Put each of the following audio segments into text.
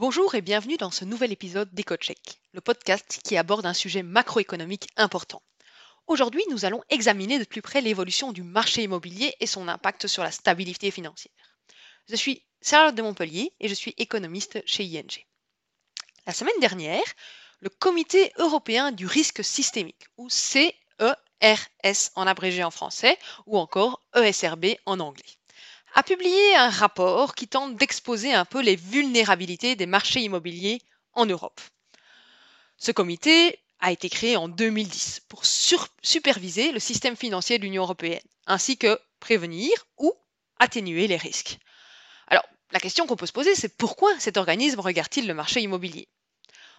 Bonjour et bienvenue dans ce nouvel épisode d'EcoCheck, le podcast qui aborde un sujet macroéconomique important. Aujourd'hui, nous allons examiner de plus près l'évolution du marché immobilier et son impact sur la stabilité financière. Je suis Charlotte de Montpellier et je suis économiste chez ING. La semaine dernière, le Comité européen du risque systémique, ou CERS en abrégé en français, ou encore ESRB en anglais, a publié un rapport qui tente d'exposer un peu les vulnérabilités des marchés immobiliers en Europe. Ce comité a été créé en 2010 pour superviser le système financier de l'Union européenne, ainsi que prévenir ou atténuer les risques. Alors, la question qu'on peut se poser, c'est pourquoi cet organisme regarde-t-il le marché immobilier?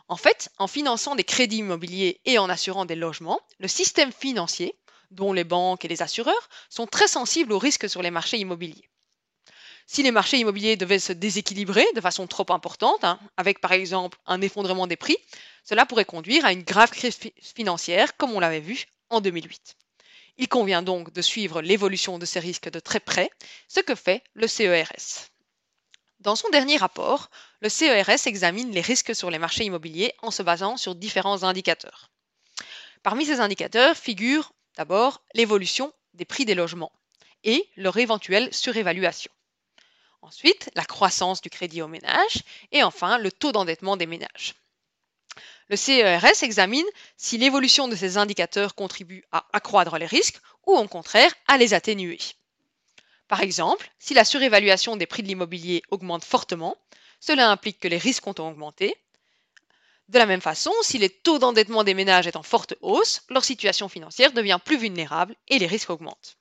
En fait, en finançant des crédits immobiliers et en assurant des logements, le système financier, dont les banques et les assureurs, sont très sensibles aux risques sur les marchés immobiliers. Si les marchés immobiliers devaient se déséquilibrer de façon trop importante, hein, avec par exemple un effondrement des prix, cela pourrait conduire à une grave crise financière, comme on l'avait vu en 2008. Il convient donc de suivre l'évolution de ces risques de très près, ce que fait le CERS. Dans son dernier rapport, le CERS examine les risques sur les marchés immobiliers en se basant sur différents indicateurs. Parmi ces indicateurs figurent d'abord l'évolution des prix des logements et leur éventuelle surévaluation. Ensuite, la croissance du crédit aux ménages et enfin le taux d'endettement des ménages. Le CERS examine si l'évolution de ces indicateurs contribue à accroître les risques ou au contraire à les atténuer. Par exemple, si la surévaluation des prix de l'immobilier augmente fortement, cela implique que les risques ont augmenté. De la même façon, si les taux d'endettement des ménages est en forte hausse, leur situation financière devient plus vulnérable et les risques augmentent.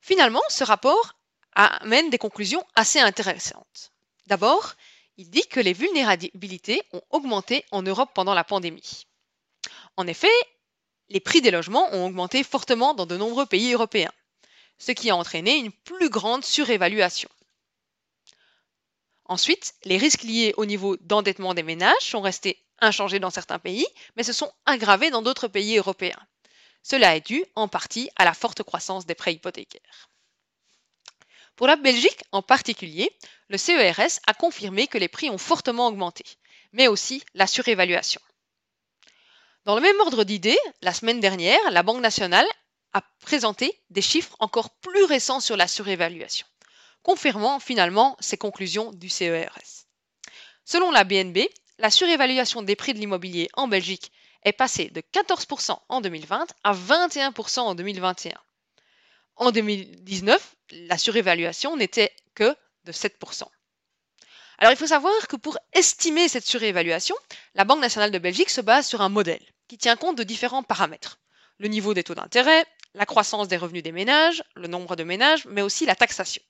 Finalement, ce rapport amène des conclusions assez intéressantes. D'abord, il dit que les vulnérabilités ont augmenté en Europe pendant la pandémie. En effet, les prix des logements ont augmenté fortement dans de nombreux pays européens, ce qui a entraîné une plus grande surévaluation. Ensuite, les risques liés au niveau d'endettement des ménages sont restés inchangés dans certains pays, mais se sont aggravés dans d'autres pays européens. Cela est dû en partie à la forte croissance des prêts hypothécaires. Pour la Belgique en particulier, le CERS a confirmé que les prix ont fortement augmenté, mais aussi la surévaluation. Dans le même ordre d'idées, la semaine dernière, la Banque nationale a présenté des chiffres encore plus récents sur la surévaluation, confirmant finalement ces conclusions du CERS. Selon la BNB, la surévaluation des prix de l'immobilier en Belgique est passée de 14% en 2020 à 21% en 2021. En 2019, la surévaluation n'était que de 7%. Alors il faut savoir que pour estimer cette surévaluation, la Banque nationale de Belgique se base sur un modèle qui tient compte de différents paramètres. Le niveau des taux d'intérêt, la croissance des revenus des ménages, le nombre de ménages, mais aussi la taxation.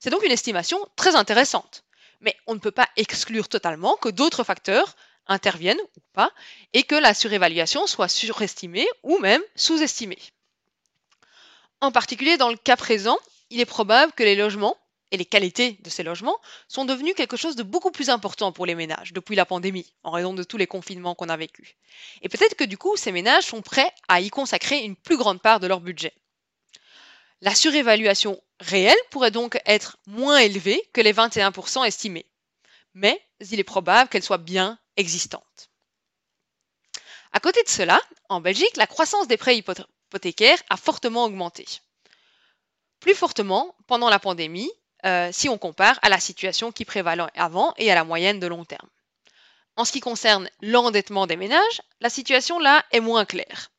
C'est donc une estimation très intéressante, mais on ne peut pas exclure totalement que d'autres facteurs interviennent ou pas, et que la surévaluation soit surestimée ou même sous-estimée. En particulier, dans le cas présent, il est probable que les logements et les qualités de ces logements sont devenus quelque chose de beaucoup plus important pour les ménages depuis la pandémie, en raison de tous les confinements qu'on a vécus. Et peut-être que du coup, ces ménages sont prêts à y consacrer une plus grande part de leur budget. La surévaluation réelle pourrait donc être moins élevée que les 21% estimés, mais il est probable qu'elle soit bien existante. À côté de cela, en Belgique, la croissance des prêts a fortement augmenté. Plus fortement pendant la pandémie, euh, si on compare à la situation qui prévalait avant et à la moyenne de long terme. En ce qui concerne l'endettement des ménages, la situation là est moins claire.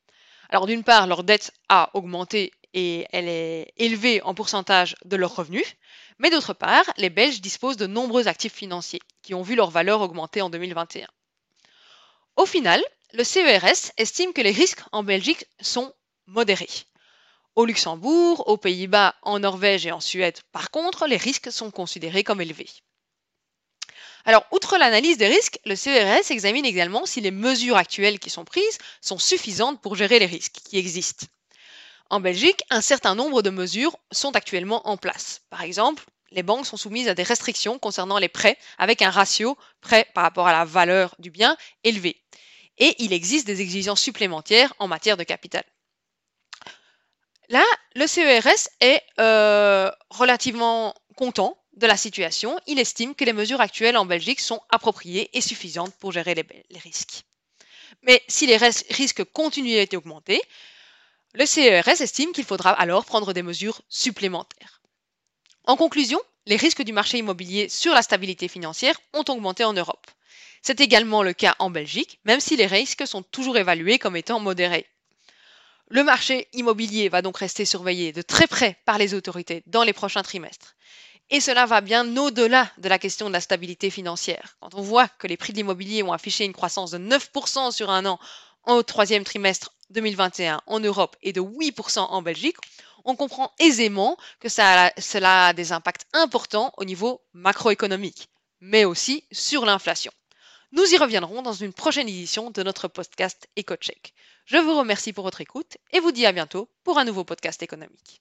Alors d'une part, leur dette a augmenté et elle est élevée en pourcentage de leurs revenus, mais d'autre part, les Belges disposent de nombreux actifs financiers qui ont vu leur valeur augmenter en 2021. Au final, le CERS estime que les risques en Belgique sont modéré. Au Luxembourg, aux Pays-Bas, en Norvège et en Suède, par contre, les risques sont considérés comme élevés. Alors, outre l'analyse des risques, le CERS examine également si les mesures actuelles qui sont prises sont suffisantes pour gérer les risques qui existent. En Belgique, un certain nombre de mesures sont actuellement en place. Par exemple, les banques sont soumises à des restrictions concernant les prêts avec un ratio prêt par rapport à la valeur du bien élevé. Et il existe des exigences supplémentaires en matière de capital. Là, le CERS est euh, relativement content de la situation, il estime que les mesures actuelles en Belgique sont appropriées et suffisantes pour gérer les, risques. Mais si les risques continuent à augmenter, le CERS estime qu'il faudra alors prendre des mesures supplémentaires. En conclusion, les risques du marché immobilier sur la stabilité financière ont augmenté en Europe. C'est également le cas en Belgique, même si les risques sont toujours évalués comme étant modérés. Le marché immobilier va donc rester surveillé de très près par les autorités dans les prochains trimestres. Et cela va bien au-delà de la question de la stabilité financière. Quand on voit que les prix de l'immobilier ont affiché une croissance de 9% sur un an au troisième trimestre 2021 en Europe et de 8% en Belgique, on comprend aisément que cela a des impacts importants au niveau macroéconomique, mais aussi sur l'inflation. Nous y reviendrons dans une prochaine édition de notre podcast EcoCheck. Je vous remercie pour votre écoute et vous dis à bientôt pour un nouveau podcast économique.